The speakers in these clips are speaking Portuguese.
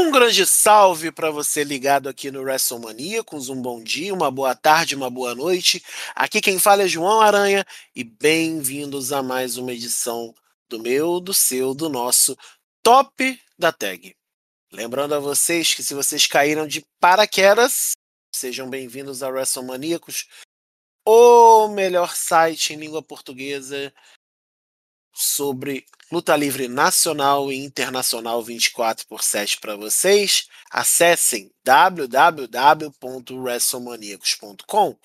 Um grande salve para você ligado aqui no WrestleManiacos. Um bom dia, uma boa tarde, uma boa noite. Aqui quem fala é João Aranha e bem-vindos a mais uma edição do meu, do seu, do nosso Top da Tag. Lembrando a vocês que se vocês caíram de paraquedas, sejam bem-vindos a WrestleManiacos, o melhor site em língua portuguesa sobre luta livre nacional e internacional 24 por 7 para vocês. Acessem www.wrestlemaniacos.com.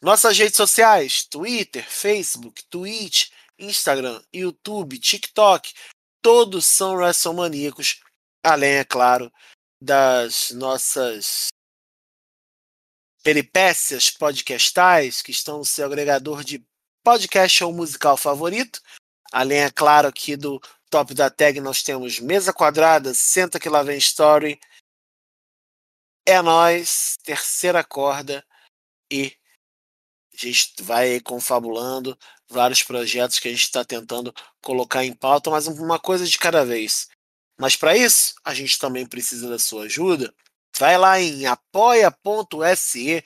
Nossas redes sociais: Twitter, Facebook, Twitch, Instagram, YouTube, TikTok, todos são WrestleManiacos, além, é claro, das nossas peripécias podcastais que estão no seu agregador de podcast ou musical favorito. Além, é claro, aqui do top da tag, nós temos Mesa Quadrada, Senta Que Lá Vem Story, É Nós, Terceira Corda e a gente vai confabulando vários projetos que a gente está tentando colocar em pauta, mas uma coisa de cada vez. Mas para isso, a gente também precisa da sua ajuda. Vai lá em apoia.se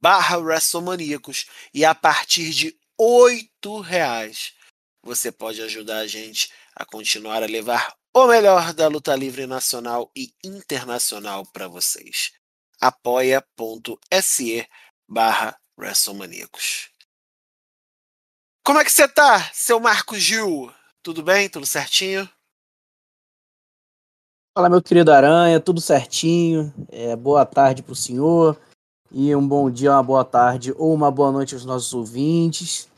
barra WrestleManiacos e a partir de oito reais você pode ajudar a gente a continuar a levar o melhor da luta livre nacional e internacional para vocês. apoia.se barra WrestleManiacos. Como é que você tá, seu Marco Gil? Tudo bem? Tudo certinho? Fala, meu querido Aranha, tudo certinho. É, boa tarde para o senhor. E um bom dia, uma boa tarde ou uma boa noite aos nossos ouvintes.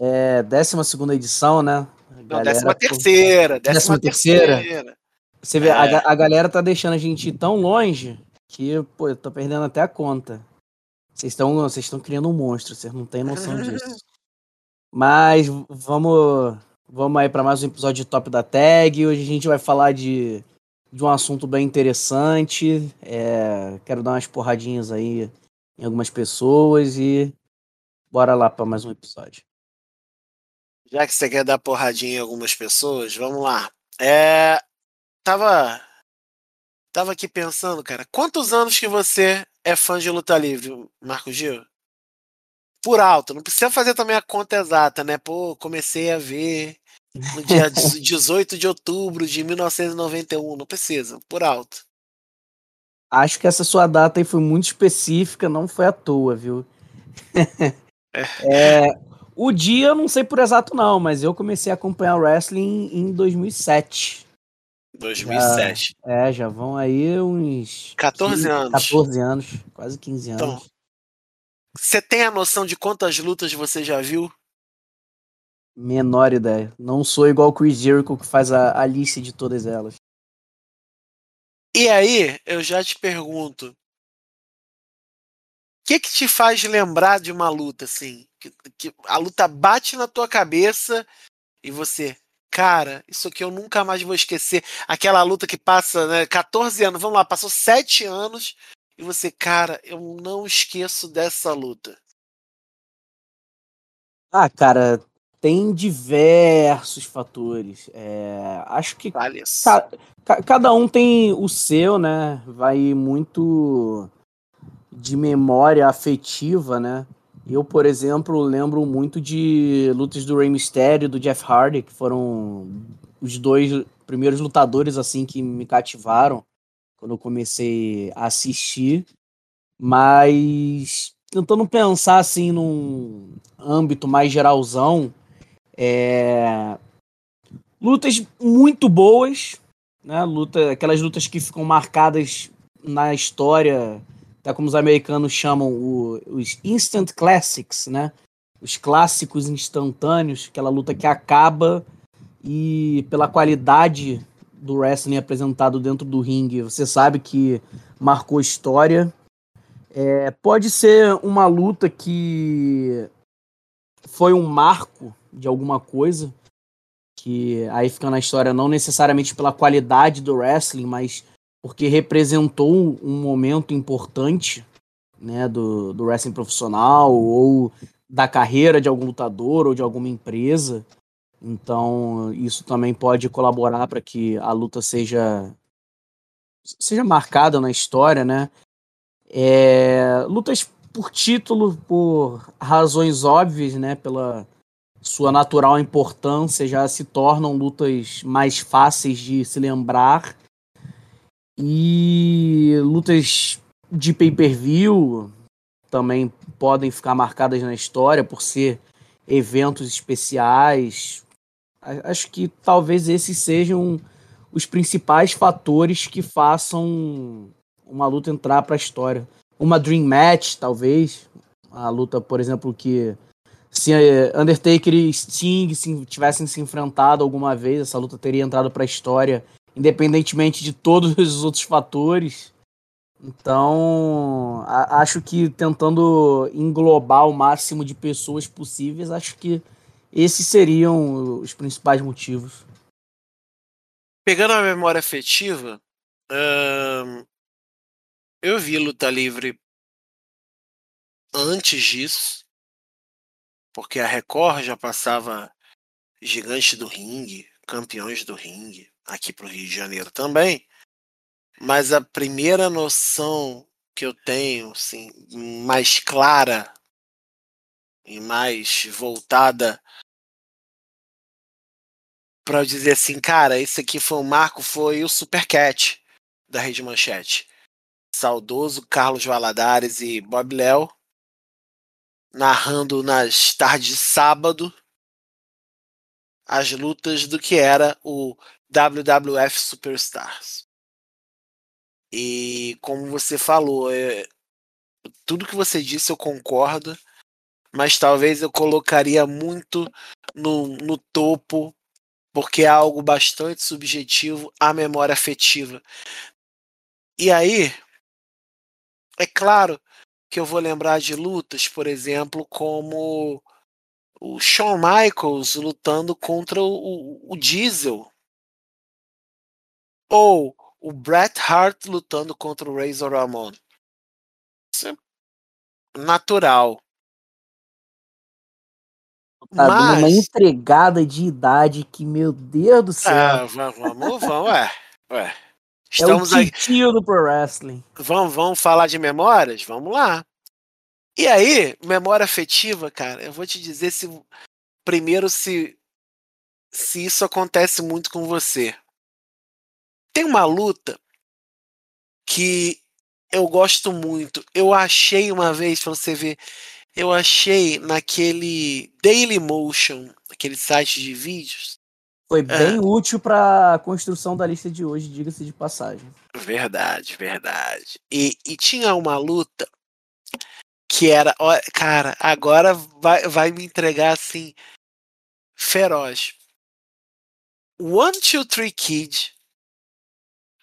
É, 12 edição, né? Não, décima terceira. Décima terceira. Você vê, é. a, a galera tá deixando a gente ir tão longe que, pô, eu tô perdendo até a conta. Vocês estão vocês estão criando um monstro, vocês não têm noção disso. Mas vamos vamos aí para mais um episódio Top da Tag. Hoje a gente vai falar de, de um assunto bem interessante. É, quero dar umas porradinhas aí em algumas pessoas e bora lá para mais um episódio. Já que você quer dar porradinha em algumas pessoas, vamos lá. É, tava, tava aqui pensando, cara, quantos anos que você é fã de luta livre, Marco Gil? Por alto, não precisa fazer também a conta exata, né? Pô, comecei a ver no dia 18 de outubro de 1991, não precisa, por alto. Acho que essa sua data aí foi muito específica, não foi à toa, viu? é, o dia eu não sei por exato não, mas eu comecei a acompanhar o wrestling em 2007. 2007. Já, é, já vão aí uns 14 15, anos. 14 anos, quase 15 anos. Então, você tem a noção de quantas lutas você já viu? Menor ideia. Não sou igual o Chris Jericho que faz a, a lista de todas elas. E aí, eu já te pergunto, que que te faz lembrar de uma luta assim? Que, que, a luta bate na tua cabeça e você, cara, isso aqui eu nunca mais vou esquecer. Aquela luta que passa, né, 14 anos, vamos lá, passou 7 anos e você, cara, eu não esqueço dessa luta. Ah, cara, tem diversos fatores. É, acho que ca, cada um tem o seu, né? Vai muito de memória afetiva, né? Eu, por exemplo, lembro muito de lutas do Rey Mysterio e do Jeff Hardy, que foram os dois primeiros lutadores assim que me cativaram quando eu comecei a assistir. Mas tentando pensar assim num âmbito mais geralzão, é... lutas muito boas, né? Luta, aquelas lutas que ficam marcadas na história é como os americanos chamam o, os instant classics, né? Os clássicos instantâneos, aquela luta que acaba e pela qualidade do wrestling apresentado dentro do ringue, você sabe que marcou história. É, pode ser uma luta que foi um marco de alguma coisa, que aí fica na história não necessariamente pela qualidade do wrestling, mas porque representou um momento importante né, do, do wrestling profissional ou da carreira de algum lutador ou de alguma empresa. Então, isso também pode colaborar para que a luta seja seja marcada na história, né? É, lutas por título, por razões óbvias, né? Pela sua natural importância, já se tornam lutas mais fáceis de se lembrar. E lutas de pay-per-view também podem ficar marcadas na história por ser eventos especiais. Acho que talvez esses sejam os principais fatores que façam uma luta entrar para a história. Uma Dream Match, talvez. A luta, por exemplo, que se Undertaker e Sting se, tivessem se enfrentado alguma vez, essa luta teria entrado para a história, independentemente de todos os outros fatores. Então, a, acho que tentando englobar o máximo de pessoas possíveis, acho que esses seriam os principais motivos. Pegando a memória afetiva, hum, eu vi luta livre antes disso, porque a Record já passava Gigante do Ringue, Campeões do Ringue, aqui para o Rio de Janeiro também. Mas a primeira noção que eu tenho, assim, mais clara e mais voltada para dizer assim, cara, esse aqui foi um marco, foi o Supercat da Rede Manchete. Saudoso Carlos Valadares e Bob Léo narrando nas tardes de sábado as lutas do que era o WWF Superstars. E como você falou, é, tudo que você disse eu concordo, mas talvez eu colocaria muito no, no topo, porque é algo bastante subjetivo, a memória afetiva. E aí, é claro que eu vou lembrar de lutas, por exemplo, como o Shawn Michaels lutando contra o, o, Diesel. Ou o Bret Hart lutando contra o Razor Ramon. Isso é natural. Tá Mas... uma entregada de idade que, meu Deus do céu. É, vamos, vamos, ué. ué. Estamos é o titio do Pro Wrestling. Vamos, vamos falar de memórias? Vamos lá. E aí, memória afetiva, cara, eu vou te dizer se primeiro se se isso acontece muito com você. Tem uma luta que eu gosto muito. Eu achei uma vez, para você ver, eu achei naquele Dailymotion, aquele site de vídeos. Foi bem é. útil para a construção da lista de hoje, diga-se de passagem. Verdade, verdade. E, e tinha uma luta que era, ó, cara, agora vai, vai me entregar assim feroz. One Two Three Kid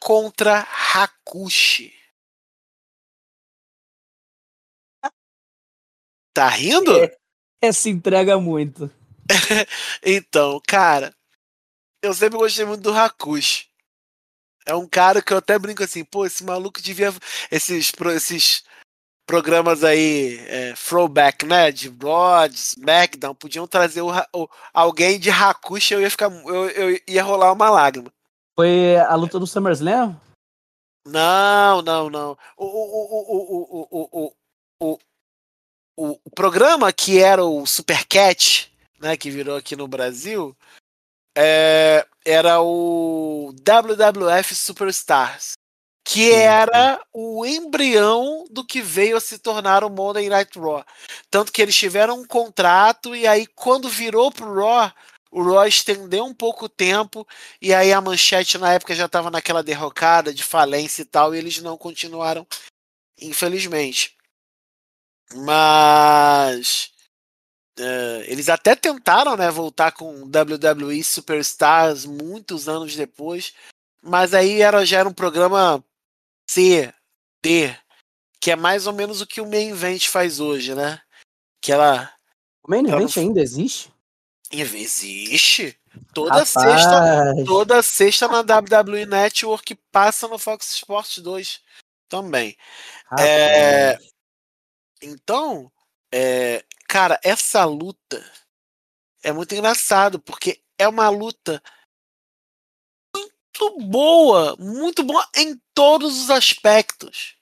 contra Hakushi. Tá rindo? É, essa entrega muito. então, cara, eu sempre gostei muito do Hakushi. É um cara que eu até brinco assim, pô, esse maluco devia. Esses, esses programas aí, é, throwback, né? De Broad, SmackDown, podiam trazer o, o, alguém de Hakushi, eu ia ficar. Eu, eu ia rolar uma lágrima. Foi a luta do SummerSlam? Não, não, não. O, o, o, o, o, o, o, programa que era o Supercat, né, que virou aqui no Brasil, é, era o WWF Superstars, que era o embrião do que veio a se tornar o Monday Night Raw. Tanto que eles tiveram um contrato e aí quando virou pro Raw, o Raw estendeu um pouco o tempo e aí a manchete na época já estava naquela derrocada de falência e tal, e eles não continuaram, infelizmente. Mas uh, eles até tentaram né, voltar com WWE Superstars muitos anos depois, mas aí era, já era um programa C, D, que é mais ou menos o que o Main Event faz hoje, né? Que ela. O Main Event ainda existe? Existe. Toda Rapaz. sexta, toda sexta na WWE Network passa no Fox Sports 2 também. É, então, é, cara, essa luta é muito engraçado porque é uma luta boa, muito boa em todos os aspectos.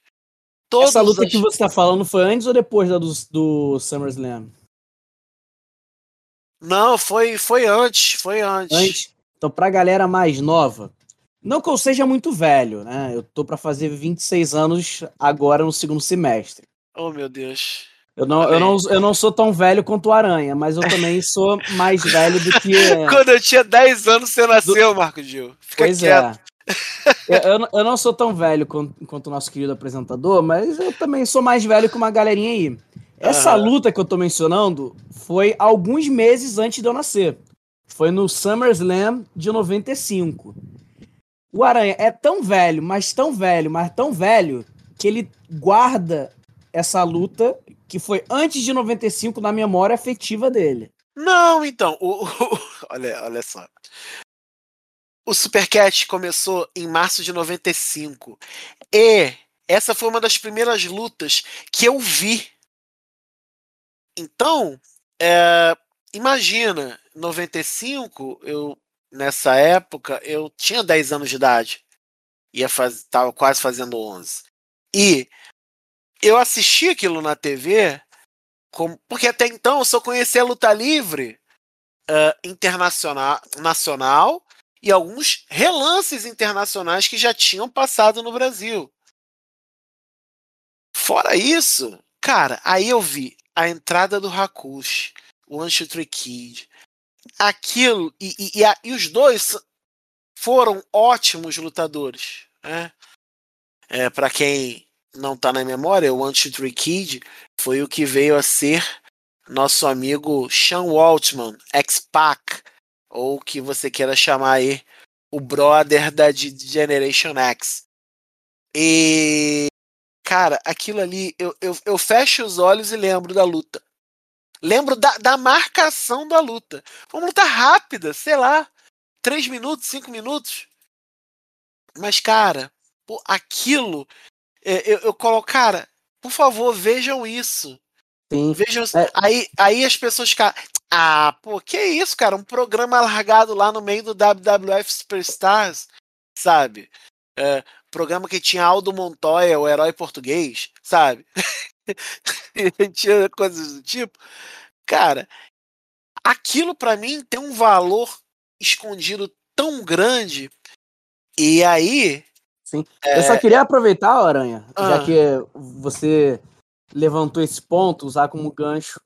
Todos Essa luta as... que você está falando foi antes ou depois da do, do SummerSlam? Não, foi, foi antes, foi antes. Antes. Então, pra galera mais nova, não que eu seja muito velho, né? Eu tô para fazer 26 anos agora no segundo semestre. Oh, meu Deus. Eu não, eu, não, eu não sou tão velho quanto o Aranha, mas eu também sou mais velho do que. Quando eu tinha 10 anos, você nasceu, do... Marco Gil. Fica pois quieto. É. eu, eu não sou tão velho quanto, quanto o nosso querido apresentador, mas eu também sou mais velho que uma galerinha aí. Essa luta que eu tô mencionando foi alguns meses antes de eu nascer. Foi no SummerSlam de 95. O Aranha é tão velho, mas tão velho, mas tão velho, que ele guarda essa luta que foi antes de 95 na memória afetiva dele. Não, então, o, o, olha, olha só. O Supercat começou em março de 95. E essa foi uma das primeiras lutas que eu vi então, é, imagina, 95, eu nessa época eu tinha 10 anos de idade. Ia faz, tava quase fazendo 11. E eu assisti aquilo na TV, com, porque até então eu só conhecia a luta livre uh, internacional, nacional e alguns relances internacionais que já tinham passado no Brasil. Fora isso, cara, aí eu vi a entrada do Hakushi, o Tree Kid, aquilo e, e, e, a, e, os dois foram ótimos lutadores, né? É, para quem não tá na memória, o Tree Kid foi o que veio a ser nosso amigo Sean Waltman, ex-Pac, ou que você queira chamar aí o brother da Generation X. E Cara, aquilo ali, eu, eu, eu fecho os olhos e lembro da luta. Lembro da, da marcação da luta. Uma luta rápida, sei lá, três minutos, cinco minutos. Mas, cara, pô, aquilo, é, eu, eu coloco, cara, por favor, vejam isso. Sim. Vejam é. aí, aí as pessoas ficam. Ah, pô, que isso, cara? Um programa largado lá no meio do WWF Superstars, sabe? É, programa que tinha Aldo Montoya, o herói português, sabe? tinha coisas do tipo. Cara, aquilo para mim tem um valor escondido tão grande. E aí. Sim. É... Eu só queria aproveitar, Aranha, ah. já que você levantou esse ponto, usar como gancho.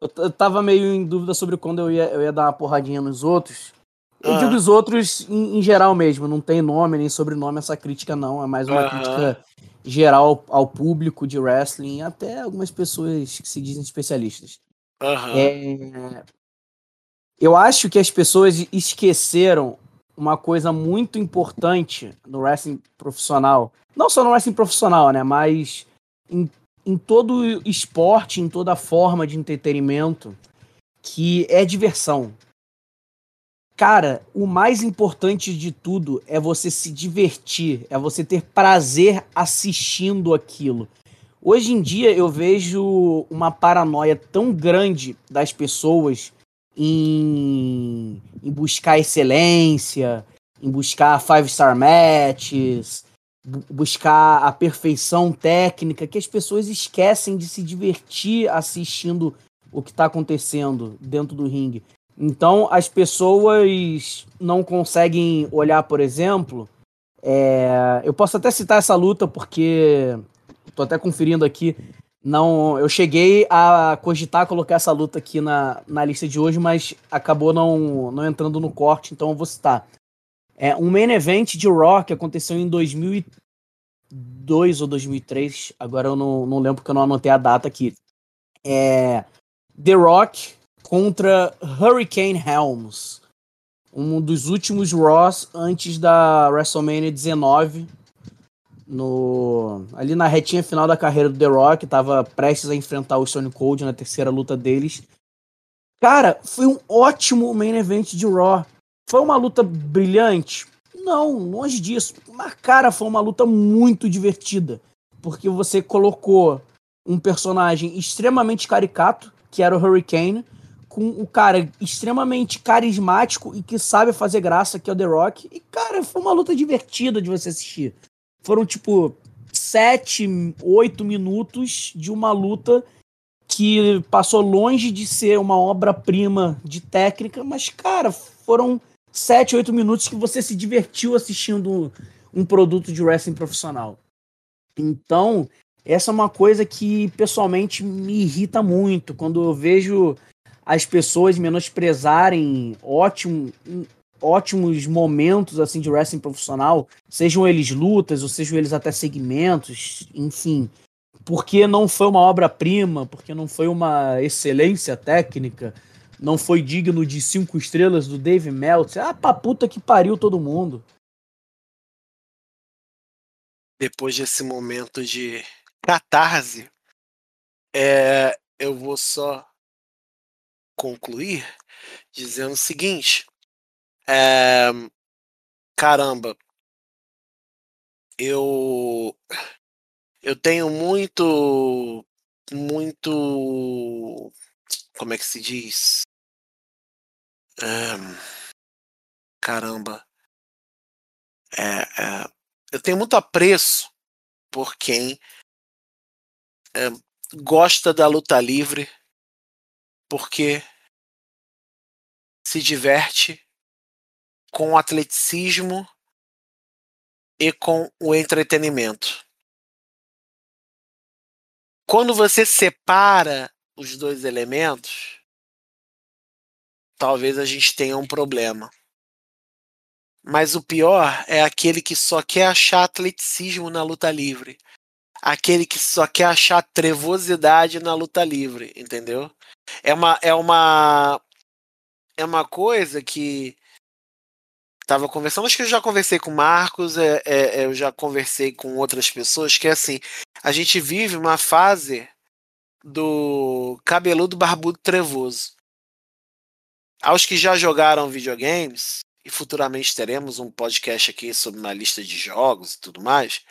Eu, eu tava meio em dúvida sobre quando eu ia, eu ia dar uma porradinha nos outros. Eu digo os outros em, em, geral mesmo, não tem nome nem sobrenome essa crítica, não. É mais uma crítica geral ao, público de wrestling, até algumas pessoas que se dizem especialistas. É, eu acho que as pessoas esqueceram uma coisa muito importante no wrestling profissional. Não só no wrestling profissional, né? Mas em, em todo esporte, em toda forma de entretenimento, que é diversão. Cara, o mais importante de tudo é você se divertir, é você ter prazer assistindo aquilo. Hoje em dia eu vejo uma paranoia tão grande das pessoas em, em buscar excelência, em buscar five star matches, buscar a perfeição técnica, que as pessoas esquecem de se divertir assistindo o que está acontecendo dentro do ringue. Então, as pessoas não conseguem olhar, por exemplo. É... eu posso até citar essa luta porque estou até conferindo aqui. Não, eu cheguei a cogitar colocar essa luta aqui na, na lista de hoje, mas acabou não, não entrando no corte, então eu vou citar. É um main event de que aconteceu em 2002 ou 2003, agora eu não, não lembro porque eu não anotei a data aqui. É The Rock contra Hurricane Helms, um dos últimos Raws antes da WrestleMania 19. No, ali na retinha final da carreira do The Rock, estava prestes a enfrentar o Stone Cold na terceira luta deles. Cara, foi um ótimo main event de Raw. Foi uma luta brilhante? Não, longe disso. Mas, cara, foi uma luta muito divertida. Porque você colocou um personagem extremamente caricato, que era o Hurricane, com o cara extremamente carismático e que sabe fazer graça, que é o The Rock. E, cara, foi uma luta divertida de você assistir. Foram, tipo, sete, oito minutos de uma luta que passou longe de ser uma obra-prima de técnica, mas, cara, foram sete, oito minutos que você se divertiu assistindo um produto de wrestling profissional. Então, essa é uma coisa que pessoalmente me irrita muito quando eu vejo as pessoas menosprezarem ótimo, ótimos momentos assim de wrestling profissional, sejam eles lutas ou sejam eles até segmentos, enfim, porque não foi uma obra-prima, porque não foi uma excelência técnica, não foi digno de cinco estrelas do Dave Meltzer. Ah, pra puta que pariu todo mundo. Depois desse momento de catarse, é, eu vou só concluir dizendo o seguinte: é, caramba, eu eu tenho muito muito como é que se diz? caramba. É, é, eu tenho muito apreço por quem é, gosta da luta livre, porque se diverte com o atleticismo e com o entretenimento. Quando você separa os dois elementos, talvez a gente tenha um problema. Mas o pior é aquele que só quer achar atleticismo na luta livre. Aquele que só quer achar trevosidade na luta livre, entendeu? É uma é uma é uma coisa que estava conversando, acho que eu já conversei com o Marcos, é, é, é, eu já conversei com outras pessoas, que é assim, a gente vive uma fase do cabeludo barbudo trevoso. Aos que já jogaram videogames, e futuramente teremos um podcast aqui sobre uma lista de jogos e tudo mais,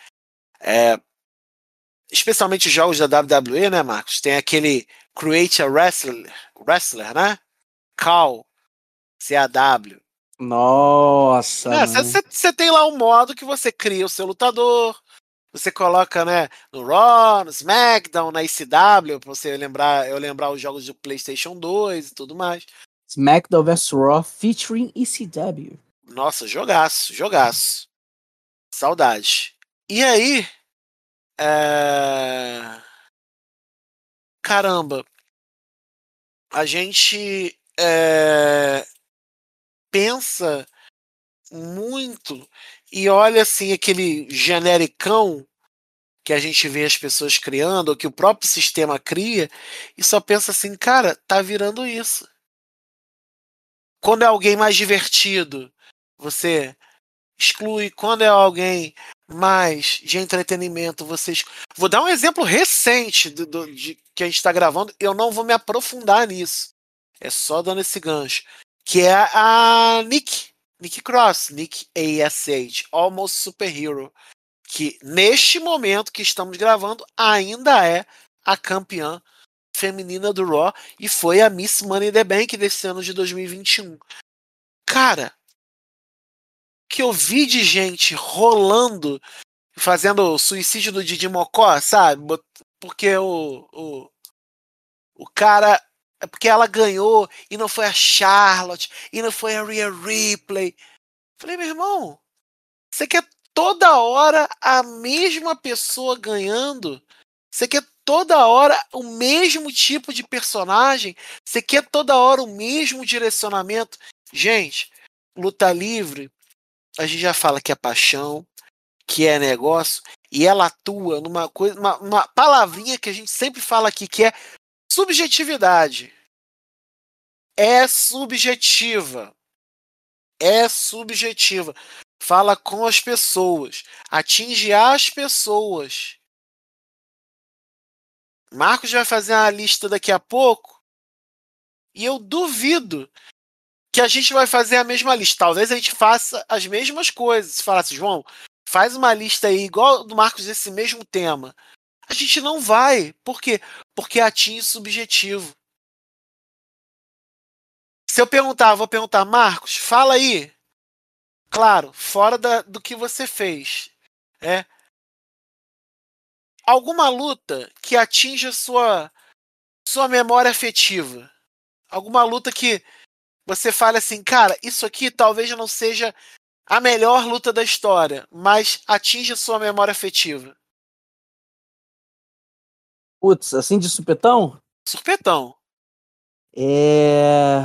é, especialmente jogos da WWE, né, Marcos? Tem aquele Create a Wrestler, Wrestler né? Cal, CAW. Nossa! Você é, tem lá um modo que você cria o seu lutador, você coloca, né, no Raw, no SmackDown, na ICW, pra você lembrar, eu lembrar os jogos do PlayStation 2 e tudo mais. SmackDown vs Raw featuring ECW. Nossa, jogaço, jogaço. Saudade. E aí, é... caramba, a gente é... pensa muito e olha assim aquele genericão que a gente vê as pessoas criando, ou que o próprio sistema cria, e só pensa assim, cara, tá virando isso. Quando é alguém mais divertido, você exclui. Quando é alguém mais de entretenimento, vocês. Vou dar um exemplo recente do, do de, que a gente está gravando. Eu não vou me aprofundar nisso. É só dando esse gancho. Que é a Nick. Nick Cross. Nick ASH. Almost Superhero. Que neste momento que estamos gravando ainda é a campeã feminina do Raw e foi a Miss Money the Bank desse ano de 2021. Cara, que eu vi de gente rolando, fazendo o suicídio do Didi Mocó, sabe? Porque o, o, o cara. É porque ela ganhou e não foi a Charlotte e não foi a Rhea Ripley. Falei, meu irmão, você quer toda hora a mesma pessoa ganhando? Você quer toda hora o mesmo tipo de personagem? Você quer toda hora o mesmo direcionamento? Gente, luta livre, a gente já fala que é paixão, que é negócio, e ela atua numa coisa, uma, uma palavrinha que a gente sempre fala aqui, que é subjetividade. É subjetiva. É subjetiva. Fala com as pessoas, atinge as pessoas. Marcos vai fazer uma lista daqui a pouco. E eu duvido que a gente vai fazer a mesma lista. Talvez a gente faça as mesmas coisas. Falasse, João, faz uma lista aí igual do Marcos desse mesmo tema. A gente não vai. Por quê? Porque atinge subjetivo. Se eu perguntar, vou perguntar, Marcos, fala aí. Claro, fora da, do que você fez. É. Alguma luta que atinja sua sua memória afetiva. Alguma luta que você fale assim, cara, isso aqui talvez não seja a melhor luta da história, mas atinge sua memória afetiva. Putz, assim de supetão? Supetão. É.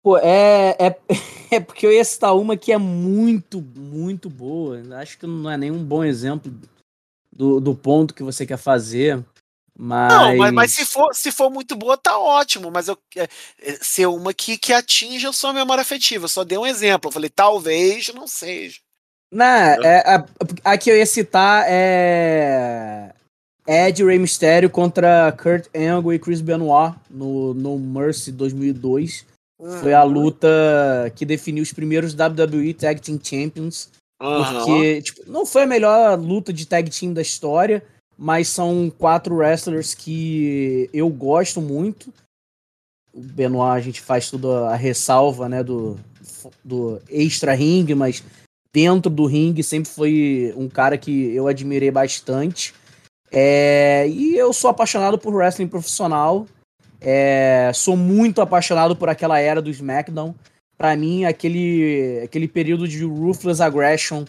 Pô, é, é, é porque eu ia citar uma que é muito, muito boa. Acho que não é nenhum bom exemplo do, do ponto que você quer fazer. Mas... Não, mas, mas, se, for, se for muito boa, tá ótimo. Mas eu é, é, ser uma que, que atinja a sua memória afetiva. Eu só dei um exemplo. Eu falei, talvez não seja. Não, é, a, a que eu ia citar é. Ed Rey Mysterio contra Kurt Angle e Chris Benoit no No Mercy 2002. Uhum. Foi a luta que definiu os primeiros WWE Tag Team Champions. Uhum. Porque tipo, não foi a melhor luta de tag team da história, mas são quatro wrestlers que eu gosto muito. O Benoit a gente faz tudo a ressalva, né, do, do extra ringue, mas dentro do ringue sempre foi um cara que eu admirei bastante. É, e eu sou apaixonado por wrestling profissional. É, sou muito apaixonado por aquela era do SmackDown. Para mim, aquele, aquele período de Ruthless Aggression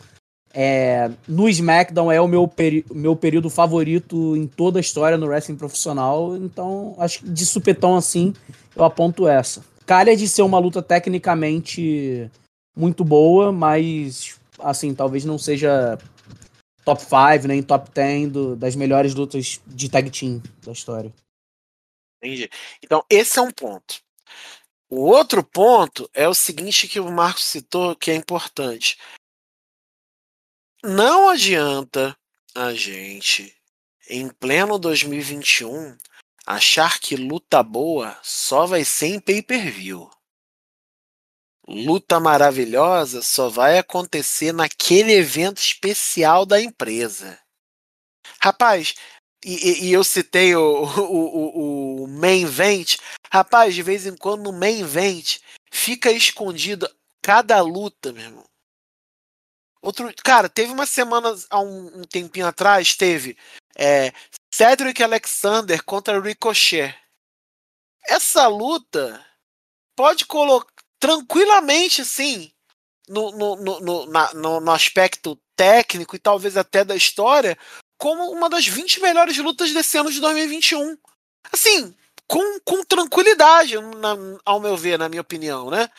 é, no SmackDown é o meu, meu período favorito em toda a história no wrestling profissional. Então, acho que de supetão assim, eu aponto essa. Calha de ser uma luta tecnicamente muito boa, mas assim, talvez não seja top 5, nem top 10 do, das melhores lutas de tag team da história. Entendi. Então, esse é um ponto. O outro ponto é o seguinte que o Marcos citou, que é importante. Não adianta a gente, em pleno 2021, achar que luta boa só vai ser em pay-per-view. Luta maravilhosa só vai acontecer naquele evento especial da empresa. Rapaz, e, e, eu citei o, o, o, o main event. Rapaz, de vez em quando no main event fica escondido cada luta, meu irmão. Outro, cara, teve uma semana, há um, um tempinho atrás, teve é, Cedric Alexander contra Ricochet. Essa luta pode colocar tranquilamente, sim, no, no, no, no, no aspecto técnico e talvez até da história, como uma das 20 melhores lutas desse ano de 2021. Assim, com, com tranquilidade, na, ao meu ver, na minha opinião, né?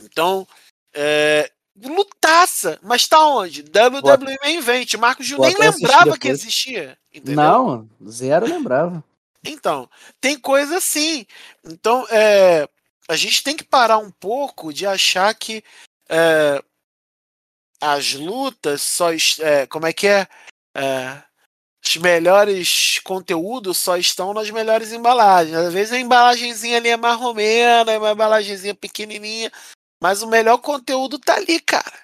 Então, é, lutaça, mas tá onde? WWE Main Event. Marcos Gil nem lembrava que existia. Entendeu? Não, zero lembrava. Então, tem coisa assim. Então, é, a gente tem que parar um pouco de achar que é, as lutas só. É, como é que é? é? Os melhores conteúdos só estão nas melhores embalagens. Às vezes a embalagenzinha ali é marromena, é uma embalagenzinha pequenininha, mas o melhor conteúdo tá ali, cara.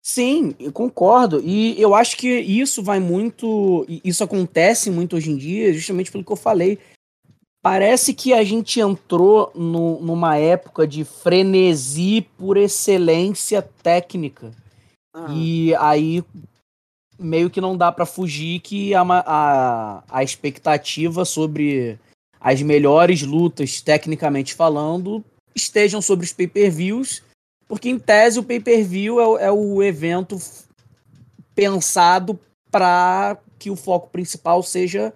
Sim, eu concordo. E eu acho que isso vai muito. Isso acontece muito hoje em dia, justamente pelo que eu falei. Parece que a gente entrou no, numa época de frenesi por excelência técnica. Uhum. E aí meio que não dá para fugir que a, a, a expectativa sobre as melhores lutas, tecnicamente falando, estejam sobre os pay-per-views, porque em tese o pay-per-view é, é o evento pensado para que o foco principal seja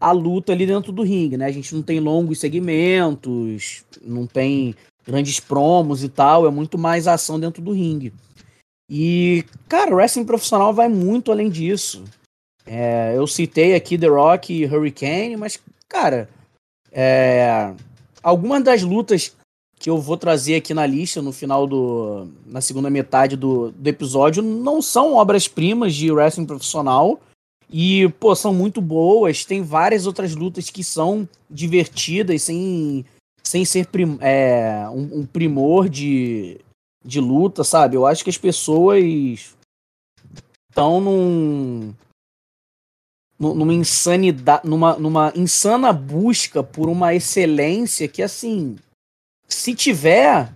a luta ali dentro do ringue, né? A gente não tem longos segmentos, não tem grandes promos e tal, é muito mais ação dentro do ringue. E, cara, o wrestling profissional vai muito além disso. É, eu citei aqui The Rock e Hurricane, mas, cara, é, algumas das lutas que eu vou trazer aqui na lista no final do. na segunda metade do, do episódio não são obras-primas de wrestling profissional e, pô, são muito boas. Tem várias outras lutas que são divertidas, sem, sem ser prim, é, um, um, primor de, de luta, sabe? Eu acho que as pessoas estão num. numa insanidade, numa, numa insana busca por uma excelência que assim, se tiver,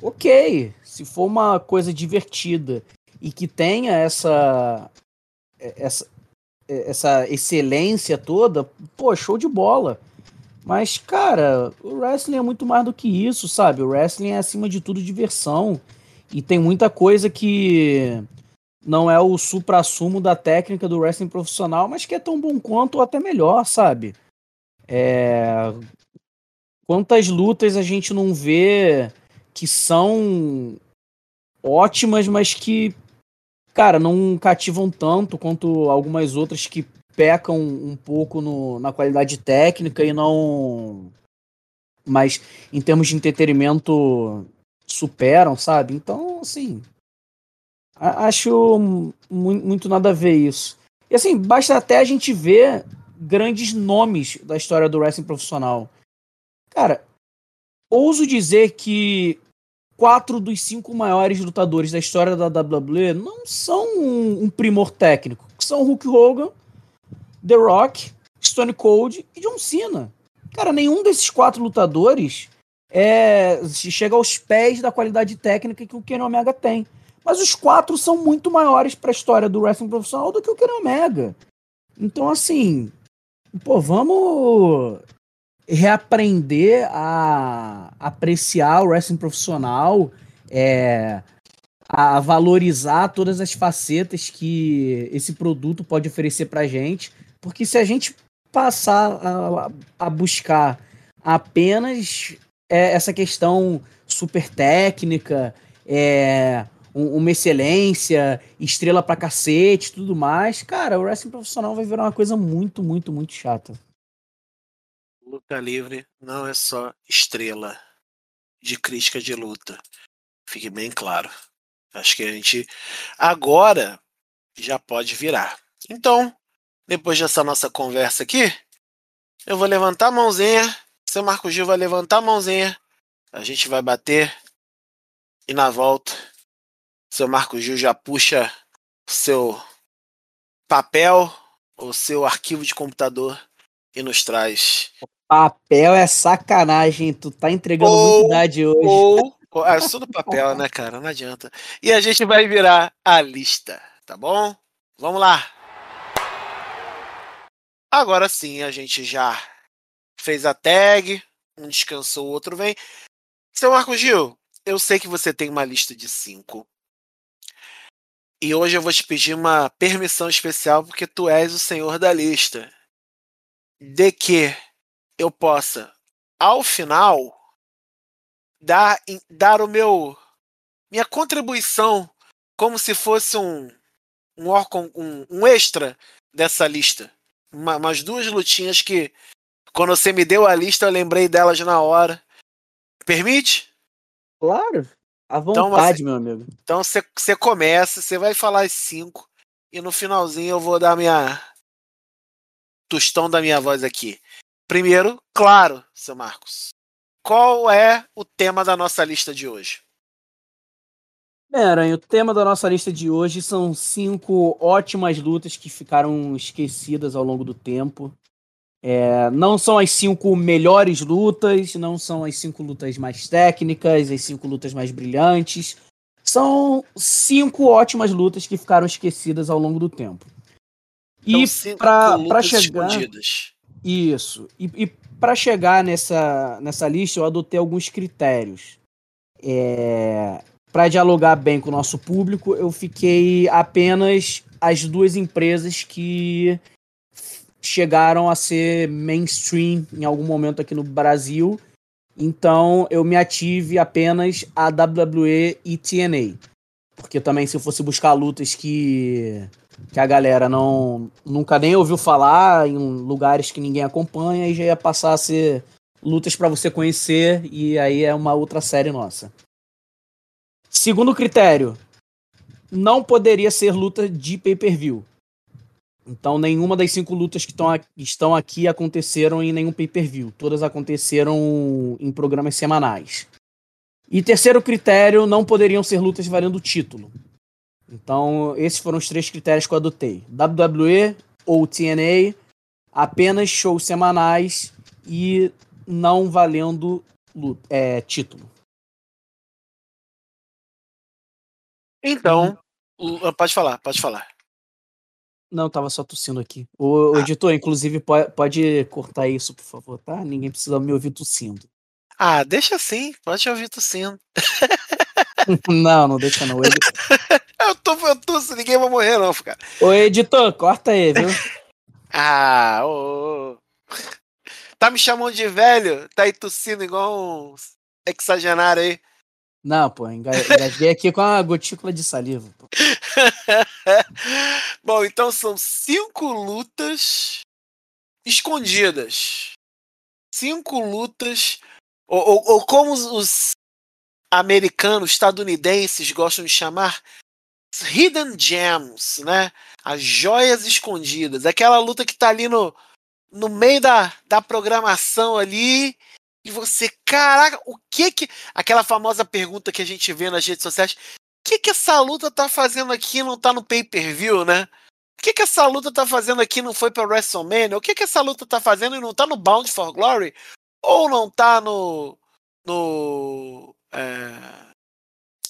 ok, se for uma coisa divertida e que tenha essa essa essa excelência toda, pô, show de bola. Mas, cara, o wrestling é muito mais do que isso, sabe? O wrestling é acima de tudo diversão. E tem muita coisa que não é o supra-sumo da técnica do wrestling profissional, mas que é tão bom quanto ou até melhor, sabe? É... Quantas lutas a gente não vê que são ótimas, mas que, cara, não cativam tanto quanto algumas outras que pecam um pouco no, na qualidade técnica e não. Mas em termos de entretenimento superam, sabe? Então, assim, Acho muito nada a ver isso. E assim, basta até a gente ver grandes nomes da história do wrestling profissional. Cara, ouso dizer que quatro dos cinco maiores lutadores da história da WWE não são um, primor técnico. São Hulk Hogan, The Rock, Stone Cold e John Cena. Cara, nenhum desses quatro lutadores é, chega aos pés da qualidade técnica que o Kenny Omega tem. Mas os quatro são muito maiores para a história do wrestling profissional do que o Kenny Omega. Então, assim, pô, vamos reaprender a apreciar o wrestling profissional, é, a valorizar todas as facetas que esse produto pode oferecer para gente, porque se a gente passar a, a buscar apenas é, essa questão super técnica, é, um, uma excelência, estrela pra cacete tudo mais, cara, o wrestling profissional vai virar uma coisa muito, muito, muito chata. Luta livre não é só estrela de crítica de luta. Fique bem claro. Acho que a gente agora já pode virar. Então, depois dessa nossa conversa aqui, eu vou levantar a mãozinha. Seu Marco Gil vai levantar a mãozinha. A gente vai bater. E na volta seu Marco Gil já puxa seu papel, o seu arquivo de computador e nos traz. Papel é sacanagem, tu tá entregando ou, muita idade hoje. Ou, ou é só do papel, né, cara? Não adianta. E a gente vai virar a lista, tá bom? Vamos lá. Agora sim, a gente já fez a tag, um descansou, o outro vem. Seu Marco Gil, eu sei que você tem uma lista de cinco. E hoje eu vou te pedir uma permissão especial porque tu és o senhor da lista. De que eu possa, ao final, dar, dar o meu minha contribuição como se fosse um um, um, um extra dessa lista. Uma, umas duas lutinhas que, quando você me deu a lista, eu lembrei delas na hora. Permite? Claro. À vontade, então, meu amigo. Então você começa, você vai falar as cinco, e no finalzinho eu vou dar minha. tostão da minha voz aqui. Primeiro, claro, seu Marcos. Qual é o tema da nossa lista de hoje? Bem, Aranha, o tema da nossa lista de hoje são cinco ótimas lutas que ficaram esquecidas ao longo do tempo. É, não são as cinco melhores lutas, não são as cinco lutas mais técnicas, as cinco lutas mais brilhantes. São cinco ótimas lutas que ficaram esquecidas ao longo do tempo. E para chegar. Escondidas. Isso. E, e para chegar nessa, nessa lista, eu adotei alguns critérios. É, para dialogar bem com o nosso público, eu fiquei apenas as duas empresas que chegaram a ser mainstream em algum momento aqui no Brasil. Então eu me ative apenas a WWE e TNA. Porque também se eu fosse buscar lutas que, que a galera não nunca nem ouviu falar, em lugares que ninguém acompanha, aí já ia passar a ser lutas para você conhecer, e aí é uma outra série nossa. Segundo critério, não poderia ser luta de pay-per-view. Então, nenhuma das cinco lutas que estão aqui aconteceram em nenhum pay-per-view. Todas aconteceram em programas semanais. E terceiro critério, não poderiam ser lutas valendo título. Então, esses foram os três critérios que eu adotei: WWE, ou TNA, apenas shows semanais e não valendo é, título. Então, pode falar, pode falar. Não, tava só tossindo aqui. O, o ah. editor, inclusive, pode, pode, cortar isso, por favor, tá? Ninguém precisa me ouvir tossindo. Ah, deixa assim, pode ouvir tossindo. não, não deixa não. Eu tô, eu tosso, ninguém vai morrer, não, cara. Ô, editor, corta aí, viu? ah, ô, ô. Tá me chamando de velho? Tá aí tossindo igual um exagerário aí. Não, pô, engasguei aqui com a gotícula de saliva. Pô. Bom, então são cinco lutas escondidas. Cinco lutas, ou, ou, ou como os americanos, estadunidenses gostam de chamar, hidden gems, né? As joias escondidas. Aquela luta que tá ali no, no meio da, da programação ali e você, caraca, o que que. Aquela famosa pergunta que a gente vê nas redes sociais: o que que essa luta tá fazendo aqui não tá no pay per view, né? O que que essa luta tá fazendo aqui não foi pra WrestleMania? O que que essa luta tá fazendo e não tá no Bound for Glory? Ou não tá no. no. É,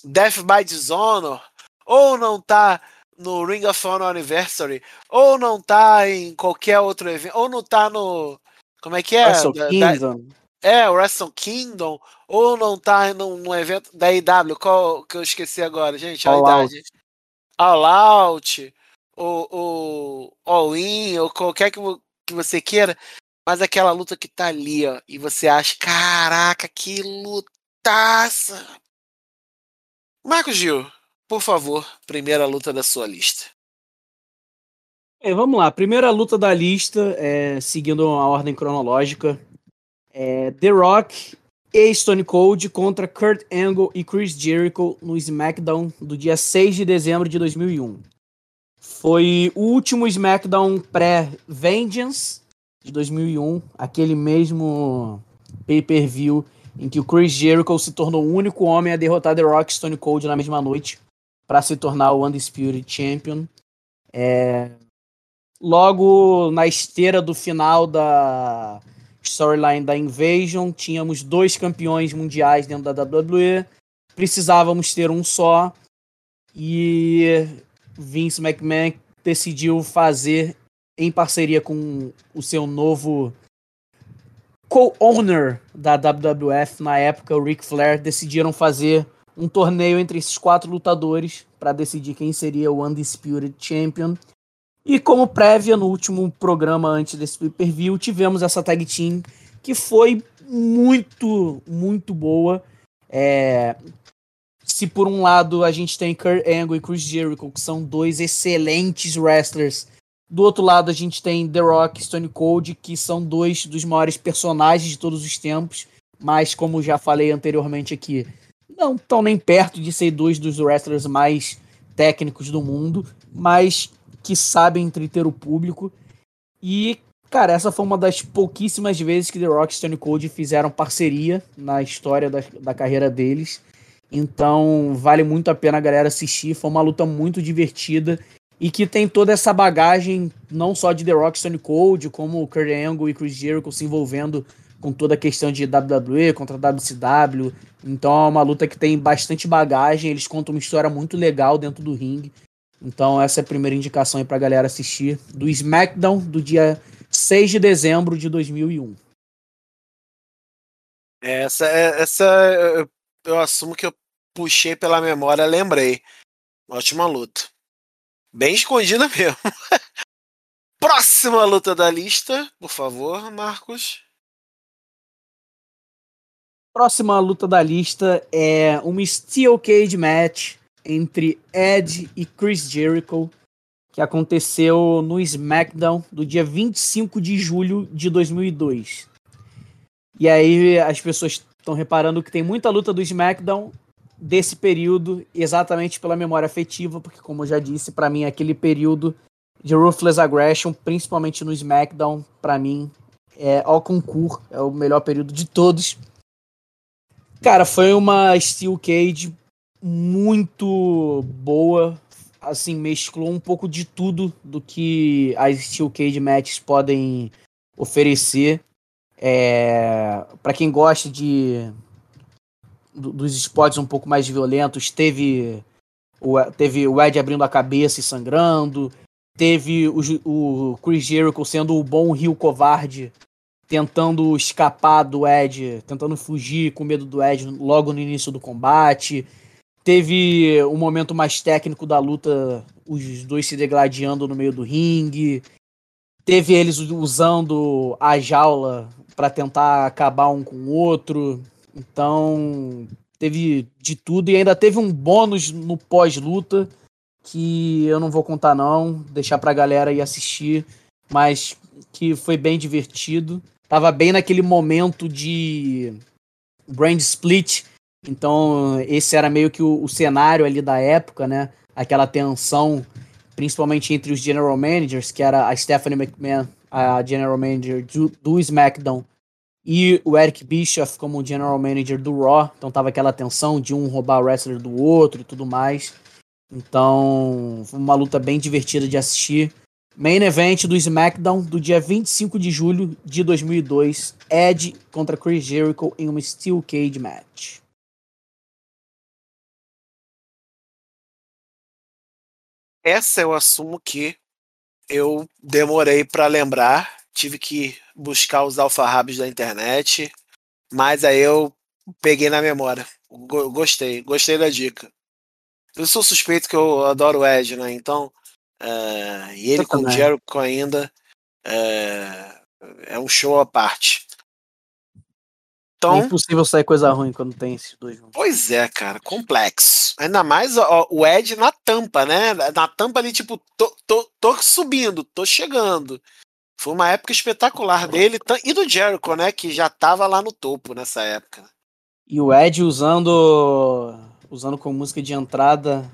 Death by Dishonor? Ou não tá no Ring of Honor Anniversary? Ou não tá em qualquer outro evento? Ou não tá no. Como é que é? Wrestle da, Kingdom. Da, é, Wrestle Kingdom, ou não tá num, num evento da IW, qual que eu esqueci agora, gente? All a idade. All Out, ou, ou All In, ou qualquer que, que você queira, mas aquela luta que tá ali, ó, e você acha, caraca, que lutaça! Marcos Gil, por favor, primeira luta da sua lista. É, vamos lá, primeira luta da lista, é, seguindo a ordem cronológica, é, The Rock e Stone Cold contra Kurt Angle e Chris Jericho no SmackDown do dia 6 de dezembro de 2001. Foi o último SmackDown pré-Vengeance de 2001, aquele mesmo pay-per-view em que o Chris Jericho se tornou o único homem a derrotar The Rock Stone Cold na mesma noite para se tornar o Undisputed Champion. É... Logo na esteira do final da storyline da Invasion, tínhamos dois campeões mundiais dentro da WWE, precisávamos ter um só, e Vince McMahon decidiu fazer, em parceria com o seu novo co-owner da WWF na época, o Ric Flair, decidiram fazer um torneio entre esses quatro lutadores para decidir quem seria o Undisputed Champion. E como prévia, no último programa antes desse pay-per-view, tivemos essa tag team que foi muito, muito boa. É... Se por um lado a gente tem Kurt Angle e Chris Jericho, que são dois excelentes wrestlers, do outro lado a gente tem The Rock e Stone Cold, que são dois dos maiores personagens de todos os tempos, mas como já falei anteriormente aqui, não estão nem perto de ser dois dos wrestlers mais técnicos do mundo, mas que sabem entreter o público. E, cara, essa foi uma das pouquíssimas vezes que The Rock e Stone Cold fizeram parceria na história da, da carreira deles. Então, vale muito a pena a galera assistir. Foi uma luta muito divertida e que tem toda essa bagagem, não só de The Rock Stone Cold, como o Kurt Angle e Chris Jericho se envolvendo com toda a questão de WWE contra WCW. Então é uma luta que tem bastante bagagem, eles contam uma história muito legal dentro do ringue. Então, essa é a primeira indicação aí pra galera assistir do SmackDown do dia 6 de dezembro de 2001. Essa, essa eu, eu assumo que eu puxei pela memória, lembrei. Ótima luta. Bem escondida mesmo. Próxima luta da lista, por favor, Marcos. Próxima luta da lista é uma Steel Cage Match entre Ed e Chris Jericho, que aconteceu no SmackDown do dia 25 de julho de 2002. E aí as pessoas estão reparando que tem muita luta do SmackDown desse período, exatamente pela memória afetiva, porque como eu já disse, para mim aquele período de Ruthless Aggression, principalmente no SmackDown, para mim é ao concurso, é o melhor período de todos. Cara, foi uma Steel Cage muito boa. assim, mesclou um pouco de tudo do que as Steel Cage Matches podem oferecer. É, para quem gosta de dos spots um pouco mais violentos, teve o, teve o Ed abrindo a cabeça e sangrando, teve o, o Chris Jericho sendo o bom rio covarde, tentando escapar do Ed, tentando fugir com medo do Ed logo no início do combate. Teve o um momento mais técnico da luta, os dois se degladiando no meio do ringue. Teve eles usando a jaula para tentar acabar um com o outro. Então, teve de tudo e ainda teve um bônus no pós-luta que eu não vou contar não, deixar pra galera ir assistir, mas que foi bem divertido. Tava bem naquele momento de brand split, então esse era meio que o, o cenário ali da época, né? Aquela tensão, principalmente entre os general managers, que era a Stephanie McMahon, a general manager do, do SmackDown, e o Eric Bischoff como general manager do Raw. Então tava aquela tensão de um roubar o wrestler do outro e tudo mais. Então, foi uma luta bem divertida de assistir. Main event do SmackDown do dia 25 de julho de 2002, Edge contra Chris Jericho em uma Steel Cage match. Essa eu assumo que eu demorei para lembrar, tive que buscar os alfarrabos da internet, mas aí eu peguei na memória. Gostei, gostei da dica. Eu sou suspeito que eu adoro o Ed, né? Então, é, e ele eu com o Jericho ainda é, é, um show à parte. Então, é impossível sair coisa ruim quando tem esses dois juntos. Pois é, cara, complexo. Ainda mais ó, o Ed na tampa, né? Na tampa ali, tipo, tô, tô, tô subindo, tô chegando. Foi uma época espetacular dele e do Jericho, né? Que já tava lá no topo nessa época. E o Ed usando usando como música de entrada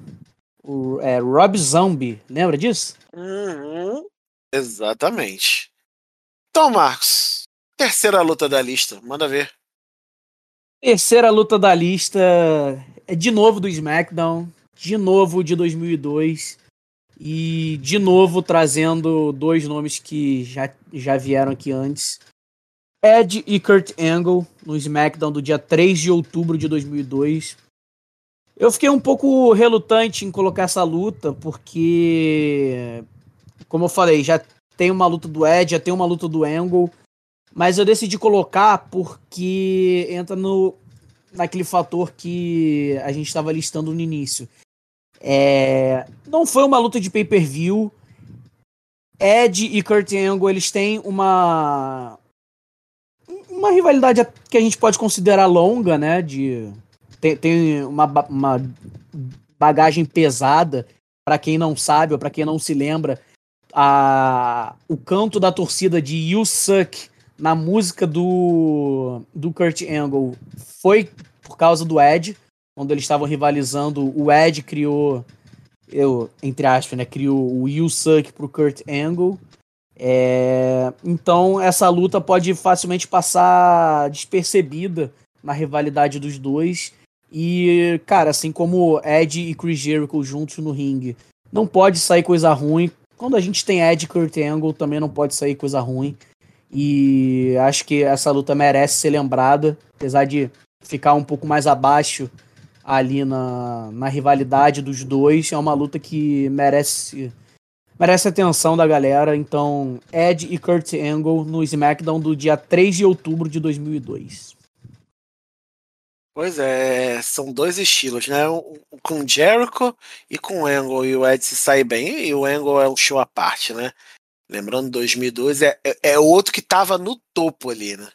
o é, Rob Zombie, lembra disso? Uhum, exatamente. Então, Marcos, terceira luta da lista, manda ver. Terceira luta da lista é de novo do SmackDown, de novo de 2002 e de novo trazendo dois nomes que já, já vieram aqui antes. Ed e Kurt Angle no SmackDown do dia 3 de outubro de 2002. Eu fiquei um pouco relutante em colocar essa luta, porque, como eu falei, já tem uma luta do Ed, já tem uma luta do Angle, mas eu decidi colocar porque entra no naquele fator que a gente estava listando no início. É, não foi uma luta de pay-per-view. Ed e Kurt Angle, eles têm uma uma rivalidade que a gente pode considerar longa, né, de tem, tem uma, uma bagagem pesada. para quem não sabe ou para quem não se lembra, a, o canto da torcida de You Suck na música do, do Kurt Angle foi por causa do Ed, quando eles estavam rivalizando, o Ed criou, eu, entre aspas, né, criou o You Suck pro Kurt Angle. É, então essa luta pode facilmente passar despercebida na rivalidade dos dois. E, cara, assim como Ed e Chris Jericho juntos no ringue, não pode sair coisa ruim. Quando a gente tem Ed e Kurt Angle, também não pode sair coisa ruim. E acho que essa luta merece ser lembrada, apesar de ficar um pouco mais abaixo ali na, na rivalidade dos dois. É uma luta que merece merece atenção da galera. Então, Ed e Kurt Angle no SmackDown do dia 3 de outubro de 2002. Pois é, são dois estilos, né? Com Jericho e com Angle. E o Ed se sai bem, e o Angle é um show à parte, né? Lembrando, 2002 é, é, é outro que tava no topo ali, né?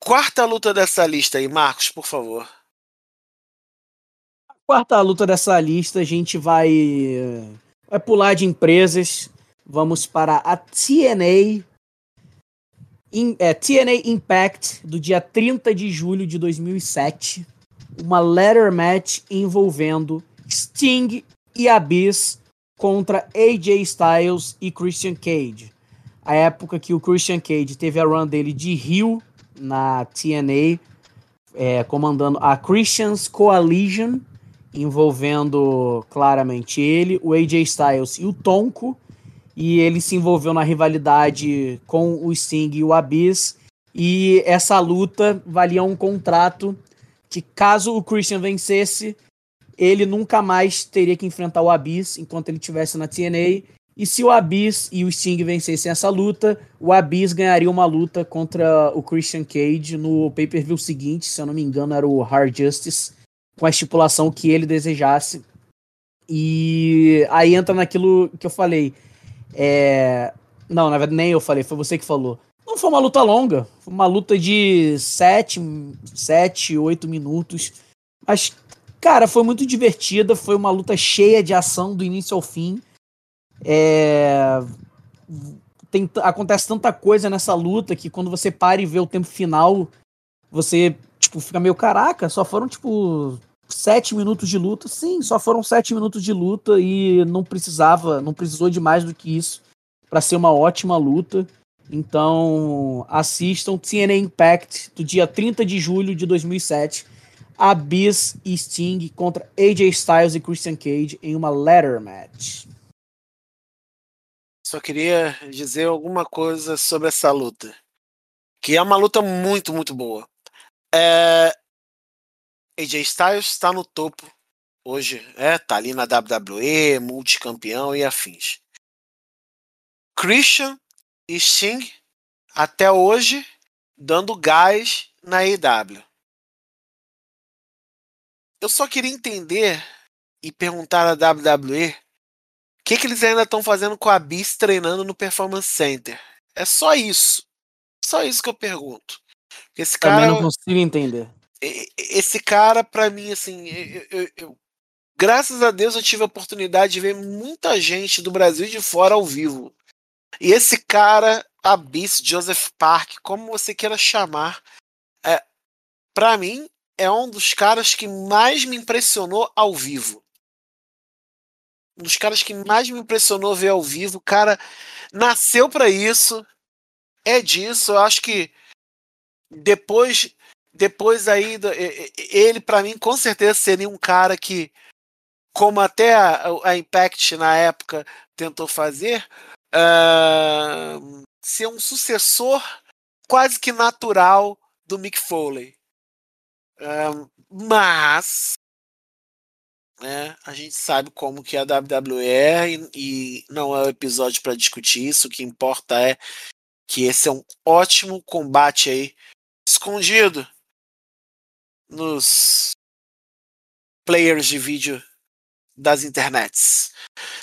Quarta luta dessa lista aí, Marcos, por favor. Quarta luta dessa lista, a gente vai, vai pular de empresas. Vamos para a TNA in, é, TNA Impact do dia 30 de julho de 2007, uma ladder match envolvendo Sting e Abyss contra AJ Styles e Christian Cage. A época que o Christian Cage teve a run dele de Rio na TNA, é, comandando a Christians Coalition, envolvendo claramente ele, o AJ Styles e o Tonko. E ele se envolveu na rivalidade com o Sting e o Abyss. E essa luta valia um contrato que, caso o Christian vencesse, ele nunca mais teria que enfrentar o Abyss enquanto ele estivesse na TNA. E se o Abyss e o Sting vencessem essa luta, o Abyss ganharia uma luta contra o Christian Cage no pay-per-view seguinte, se eu não me engano, era o Hard Justice, com a estipulação que ele desejasse. E aí entra naquilo que eu falei. É... Não, na verdade, nem eu falei, foi você que falou. Não foi uma luta longa, foi uma luta de 7, 7 8 minutos. Mas, cara, foi muito divertida, foi uma luta cheia de ação do início ao fim. É... Tem, acontece tanta coisa nessa luta que quando você para e vê o tempo final, você tipo, fica meio caraca, só foram tipo sete minutos de luta. Sim, só foram sete minutos de luta e não precisava, não precisou de mais do que isso para ser uma ótima luta. Então, assistam TNA Impact do dia 30 de julho de 2007. Abyss e Sting contra AJ Styles e Christian Cage em uma ladder match. Só queria dizer alguma coisa sobre essa luta. Que é uma luta muito, muito boa. É... AJ Styles está no topo hoje, é, tá ali na WWE, multicampeão e afins. Christian e Sting até hoje dando gás na EW. Eu só queria entender e perguntar à WWE o que, que eles ainda estão fazendo com a Bis treinando no Performance Center. É só isso. Só isso que eu pergunto. Esse cara, Também não consigo entender. Esse cara, para mim, assim, eu, eu, eu, graças a Deus eu tive a oportunidade de ver muita gente do Brasil e de fora ao vivo. E esse cara, Abyss, Joseph Park, como você queira chamar, é, para mim é um dos caras que mais me impressionou ao vivo um dos caras que mais me impressionou ver ao vivo. O cara nasceu para isso. É disso. Eu acho que depois depois aí ele para mim com certeza seria um cara que como até a, a Impact na época tentou fazer uh, ser um sucessor quase que natural do Mick Foley uh, mas né? A gente sabe como que é a WWE e, e não é o episódio para discutir isso. O que importa é que esse é um ótimo combate aí escondido nos players de vídeo das internets.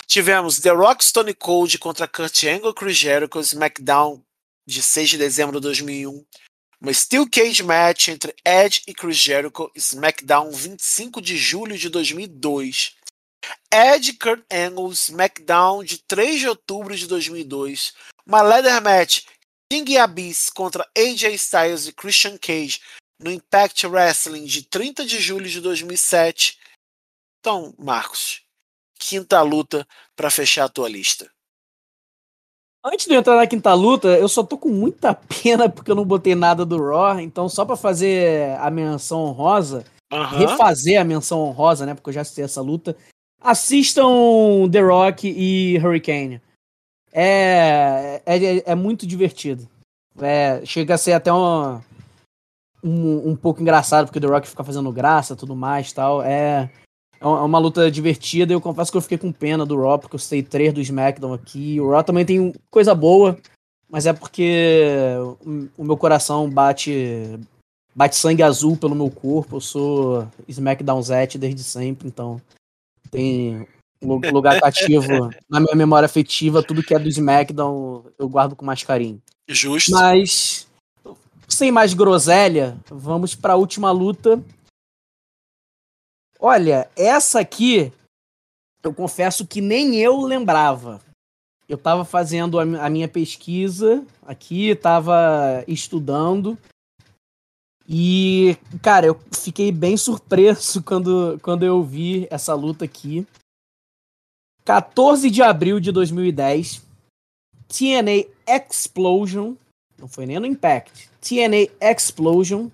Tivemos The Rock Stone Cold contra Kurt Angle Chris Jericho SmackDown de 6 de dezembro de 2001 uma Steel Cage Match entre Edge e Chris Jericho, SmackDown 25 de julho de 2002. Edge e Kurt Angle, SmackDown de 3 de outubro de 2002. Uma Leather Match, King Abyss contra AJ Styles e Christian Cage no Impact Wrestling de 30 de julho de 2007. Então, Marcos, quinta luta para fechar a tua lista. Antes de eu entrar na quinta luta, eu só tô com muita pena porque eu não botei nada do Raw, então só para fazer a menção honrosa, uhum. refazer a menção honrosa, né, porque eu já assisti essa luta, assistam The Rock e Hurricane. É, é, é muito divertido. É, chega a ser até um, um, um pouco engraçado, porque The Rock fica fazendo graça tudo mais tal. É, é, é uma luta divertida. Eu confesso que eu fiquei com pena do Raw, porque eu sei três do SmackDown aqui. O Raw também tem coisa boa, mas é porque o meu coração bate bate sangue azul pelo meu corpo. Eu sou SmackDown Zet desde sempre, então tem lugar cativo na minha memória afetiva. Tudo que é do SmackDown eu guardo com mais carinho. Justo. Mas sem mais groselha, vamos para a última luta Olha, essa aqui, eu confesso que nem eu lembrava. Eu estava fazendo a, minha pesquisa aqui, estava estudando. E, cara, eu fiquei bem surpreso quando, quando eu vi essa luta aqui. 14 de abril de 2010, TNA Explosion, não foi nem no Impact, TNA Explosion,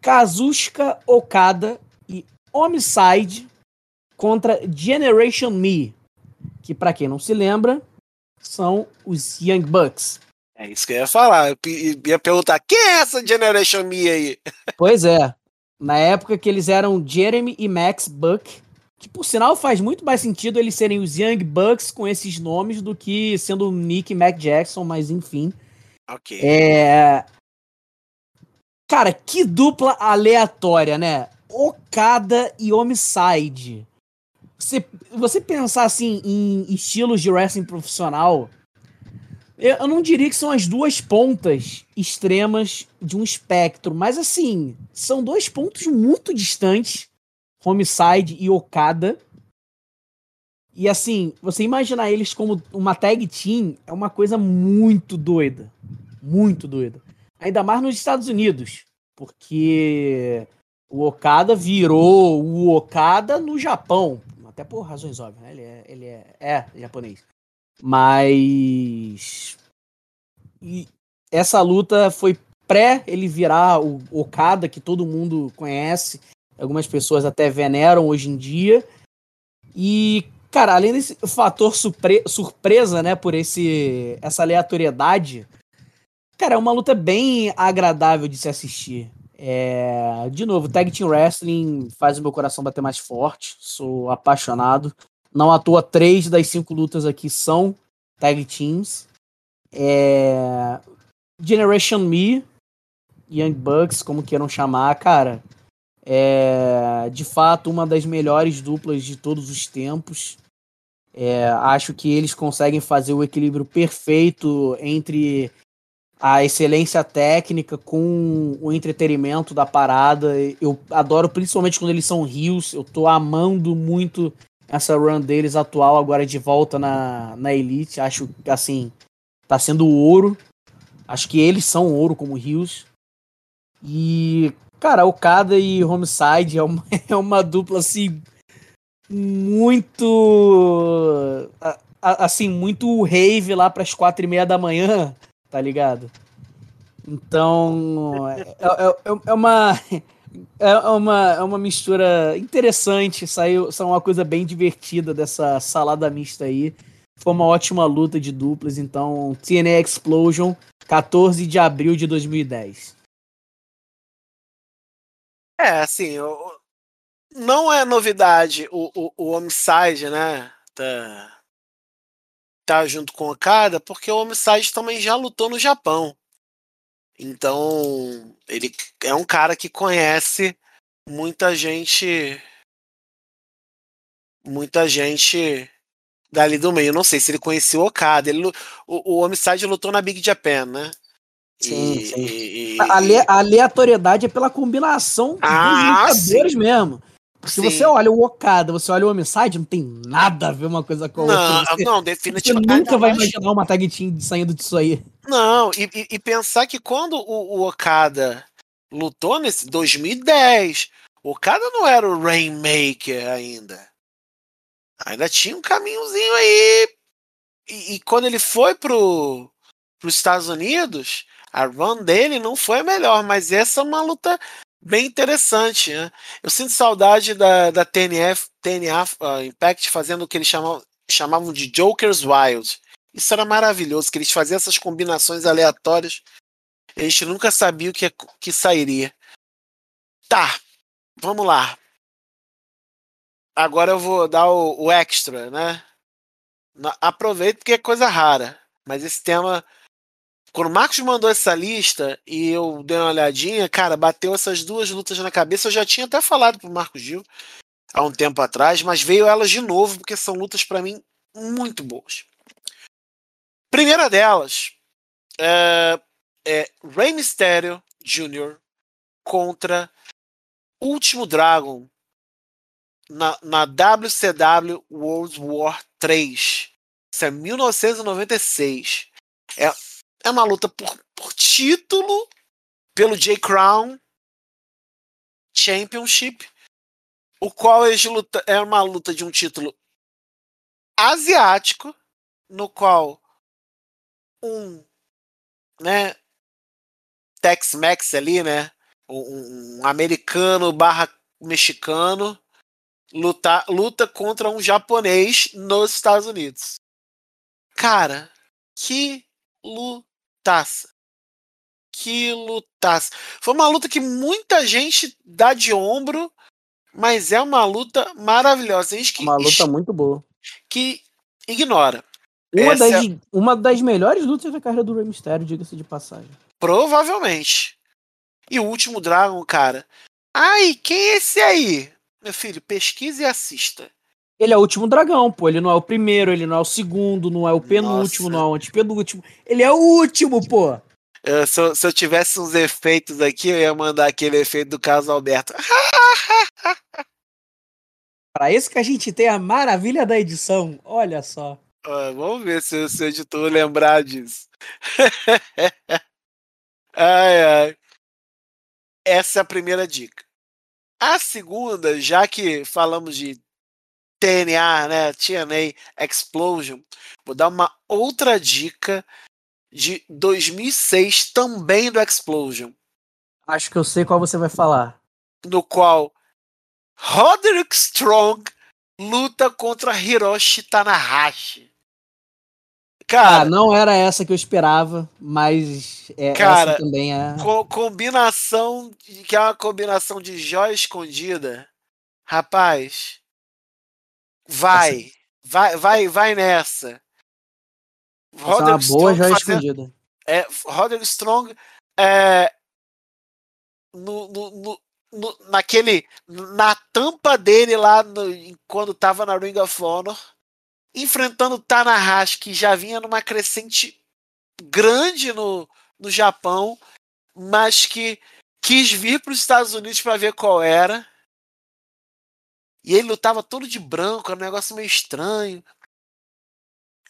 Kazushika Okada Homicide contra Generation Me, que para quem não se lembra, são os Young Bucks. É isso que eu ia falar. Eu ia perguntar: quem é essa Generation Me aí? Pois é. Na época que eles eram Jeremy e Max Buck, que por sinal faz muito mais sentido eles serem os Young Bucks com esses nomes do que sendo o Nick e Mac Jackson, mas enfim. Ok. É... Cara, que dupla aleatória, né? Okada e Homicide. Você, você pensar assim em estilos de wrestling profissional, eu não diria que são as duas pontas extremas de um espectro, mas assim, são dois pontos muito distantes, Homicide e Okada. E assim, você imaginar eles como uma tag team é uma coisa muito doida. Muito doida. Ainda mais nos Estados Unidos, porque o Okada virou o Okada no Japão. Até por razões óbvias, né? Ele é, ele é, é japonês. Mas. E essa luta foi pré ele virar o Okada, que todo mundo conhece, algumas pessoas até veneram hoje em dia. E, cara, além desse fator surpre surpresa, né, por esse essa aleatoriedade, cara, é uma luta bem agradável de se assistir. É, de novo, Tag Team Wrestling faz o meu coração bater mais forte. Sou apaixonado. Não à toa, três das cinco lutas aqui são tag teams. É... Generation Me, Young Bucks, como queiram chamar, cara. É de fato uma das melhores duplas de todos os tempos. É, acho que eles conseguem fazer o equilíbrio perfeito entre a excelência técnica com o entretenimento da parada. Eu adoro principalmente quando eles são rios. Eu tô amando muito essa run deles atual agora de volta na, na Elite. Acho que, assim, tá sendo ouro. Acho que eles são ouro como Rios. E, cara, Okada e Homicide é uma, é uma dupla, assim, muito. Assim, muito rave lá pras quatro e meia da manhã, tá ligado? Então, é, é, é uma é uma, é uma mistura interessante, saiu, saiu uma coisa bem divertida dessa salada mista aí. Foi uma ótima luta de duplas, então TNA Explosion, 14 de abril de 2010. É, assim, não é novidade o, o, o Homicide, né? Tá, tá junto com o Okada, porque o Homicide também já lutou no Japão. Então, ele é um cara que conhece muita gente. Muita gente dali do meio. Não sei se ele conhecia o Okada. Ele, o, o Homicide lutou na Big Japan, né? Sim, e, sim. E, a, a aleatoriedade é pela combinação ah, dos lutadores mesmo. Se você olha o Okada, você olha o Homicide, não tem nada a ver uma coisa com a não, outra. Você, não, definitivamente. Você nunca vai imaginar uma tag team saindo disso aí. Não, e, e, e pensar que quando o, o, Okada lutou nesse 2010, o Okada não era o Rainmaker ainda. Ainda tinha um caminhozinho aí. E, e quando ele foi pro, pros Estados Unidos, a run dele não foi a melhor, mas essa é uma luta bem interessante. Né? Eu sinto saudade da, da TNF, TNA uh, Impact fazendo o que eles chamavam, chamavam de Joker's Wild. Isso era maravilhoso, que eles faziam essas combinações aleatórias. A gente nunca sabia o que, que sairia. Tá, vamos lá. Agora eu vou dar o, o extra, né? Aproveito porque é coisa rara. Mas esse tema quando o Marcos mandou essa lista e eu dei uma olhadinha, cara, bateu essas duas lutas na cabeça. Eu já tinha até falado pro Marcos Gil há um tempo atrás, mas veio elas de novo porque são lutas para mim muito boas. Primeira delas é, é Rey Mysterio Jr. contra Último Dragon na, na WCW World War 3. Isso é 1996. É, é uma luta por, por título pelo J Crown Championship, o qual luta, é uma luta de um título asiático, no qual um né, Tex-Mex ali, né, um, um americano barra mexicano luta, luta contra um japonês nos Estados Unidos. Cara, que lutaça. Que lutaça. Foi uma luta que muita gente dá de ombro, mas é uma luta maravilhosa. Que, uma luta muito boa. Que ignora. Uma, das, é... uma das melhores lutas da carreira do Rey Mysterio, diga-se de passagem. Provavelmente. E o último Dragon, cara. Ai, quem é esse aí? Meu filho, pesquise e assista. Ele é o último dragão, pô. Ele não é o primeiro, ele não é o segundo, não é o penúltimo, Nossa. não é o antepenúltimo. Ele é o último, pô. Eu, se, eu, se, eu, tivesse uns efeitos aqui, eu ia mandar aquele efeito do Carlos Alberto. Para isso que a gente tem a maravilha da edição. Olha só. vamos ver se, se o editor lembrar disso. ai, ai. Essa é a primeira dica. A segunda, já que falamos de TNA, né, TNA Explosion, vou dar uma outra dica de 2006 também do Explosion. Acho que eu sei qual você vai falar. No qual Roderick Strong luta contra Hiroshi Tanahashi. Cara, ah, não era essa que eu esperava, mas é, cara, essa também é. Co combinação que é uma combinação de joia escondida. Rapaz, vai, essa... vai, vai, vai nessa. Roderick é uma boa joia escondida. É, Roderick Strong é, no, no, no, no, naquele na tampa dele lá quando tava na Ring of Honor enfrentando Tanahashi, que já vinha numa crescente grande no, no Japão, mas que quis vir para os Estados Unidos para ver qual era. E ele lutava todo de branco, era um negócio meio estranho.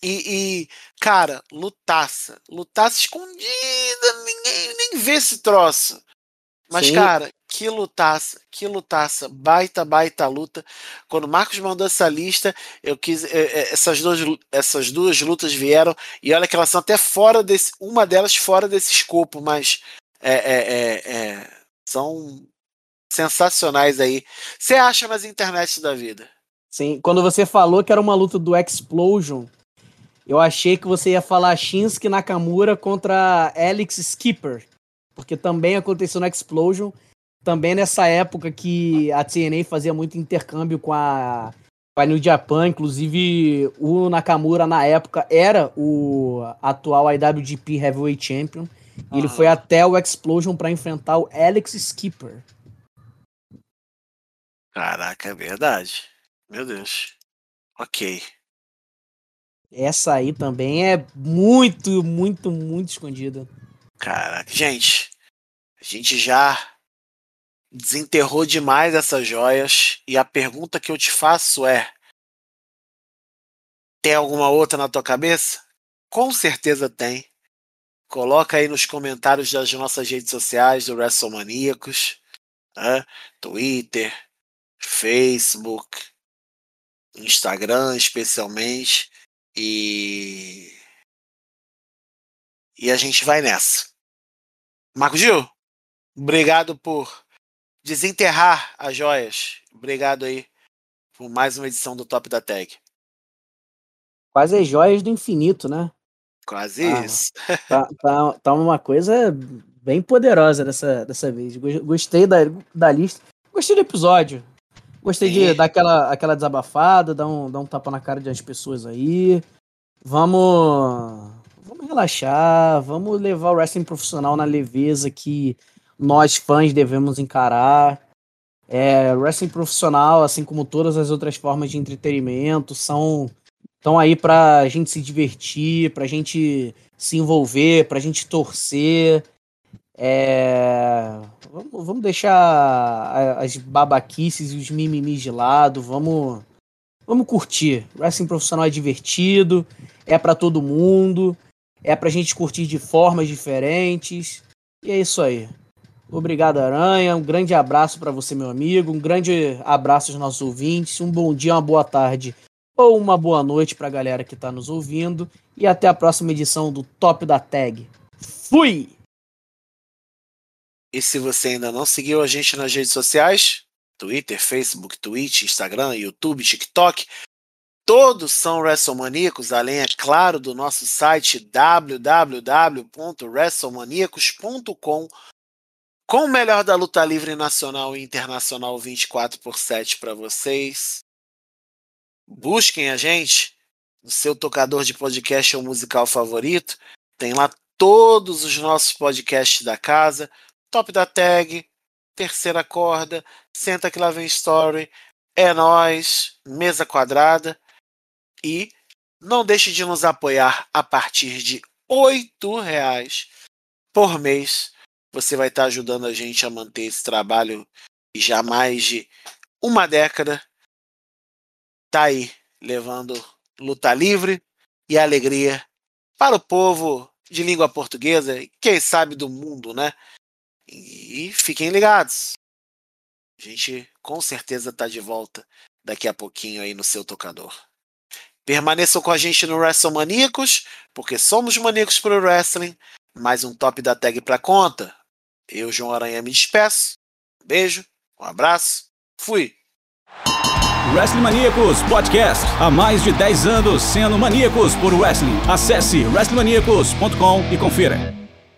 E, e cara, lutaça. Lutaça escondida, ninguém nem vê esse troço. Mas, Sim. cara, que lutaça, que lutaça, baita, baita luta. Quando o Marcos mandou essa lista, eu quis. É, é, essas, duas, essas duas lutas vieram, e olha que elas são até fora desse. Uma delas fora desse escopo, mas é, é, é são sensacionais aí. Você acha nas internet da vida? Sim, quando você falou que era uma luta do Explosion, eu achei que você ia falar Shinsuke Nakamura contra Alex Skipper porque também aconteceu no Explosion, também nessa época que a TNA fazia muito intercâmbio com a, com a New Japan, inclusive o Nakamura na época era o atual IWGP Heavyweight Champion, e ele foi até o Explosion para enfrentar o Alex Skipper. Caraca, é verdade. Meu Deus. Ok. Essa aí também é muito, muito, muito escondida. Caraca, gente, a gente já desenterrou demais essas joias e a pergunta que eu te faço é: tem alguma outra na tua cabeça? Com certeza tem. Coloca aí nos comentários das nossas redes sociais do WrestleManiacos, né? Twitter, Facebook, Instagram especialmente. E. E a gente vai nessa. Marco Gil, obrigado por desenterrar as joias. Obrigado aí por mais uma edição do Top da Tag. Quase as joias do infinito, né? Quase ah, isso. Tá, tá, tá, uma coisa bem poderosa dessa, dessa vez. Gostei da, da lista. Gostei do episódio. Gostei de dar aquela, aquela desabafada, dar um, dar um tapa na cara das pessoas aí. Vamos vamos relaxar, vamos levar o wrestling profissional na leveza que nós fãs devemos encarar. É, wrestling profissional, assim como todas as outras formas de entretenimento, são estão aí para a gente se divertir, para a gente se envolver, para a gente torcer. É... Vamos, vamos deixar as babaquices e os mimimis de lado, vamos, vamos curtir. Wrestling profissional é divertido, é para todo mundo é pra gente curtir de formas diferentes. E é isso aí. Obrigado, Aranha. Um grande abraço para você, meu amigo. Um grande abraço aos nossos ouvintes. Um bom dia, uma boa tarde ou uma boa noite para a galera que está nos ouvindo. E até a próxima edição do Top da Tag. Fui! E se você ainda não seguiu a gente nas redes sociais, Twitter, Facebook, Twitch, Instagram, YouTube, TikTok. Todos são WrestleManiacos, além, é claro, do nosso site www.wrestlemaniacos.com com o melhor da luta livre nacional e internacional 24 por 7 para vocês. Busquem a gente no seu tocador de podcast ou musical favorito. Tem lá todos os nossos podcasts da casa, Top da Tag, Terceira Corda, Senta que lá vem Story, É Nós, Mesa Quadrada e não deixe de nos apoiar a partir de R$ reais por mês. Você vai estar ajudando a gente a manter esse trabalho já há mais de uma década. Tá aí, levando luta livre e alegria para o povo de língua portuguesa e quem sabe do mundo, né? E fiquem ligados. A gente com certeza está de volta daqui a pouquinho aí no seu tocador. Permaneçam com a gente no WrestleManíacos, porque somos maníacos pro wrestling. Mais um top da tag pra conta. Eu, João Aranha, me despeço. Um beijo, um abraço, fui! Wrestling Maníacos Podcast. Há mais de 10 anos sendo maníacos por wrestling. Acesse wrestlingmaníacos.com e confira.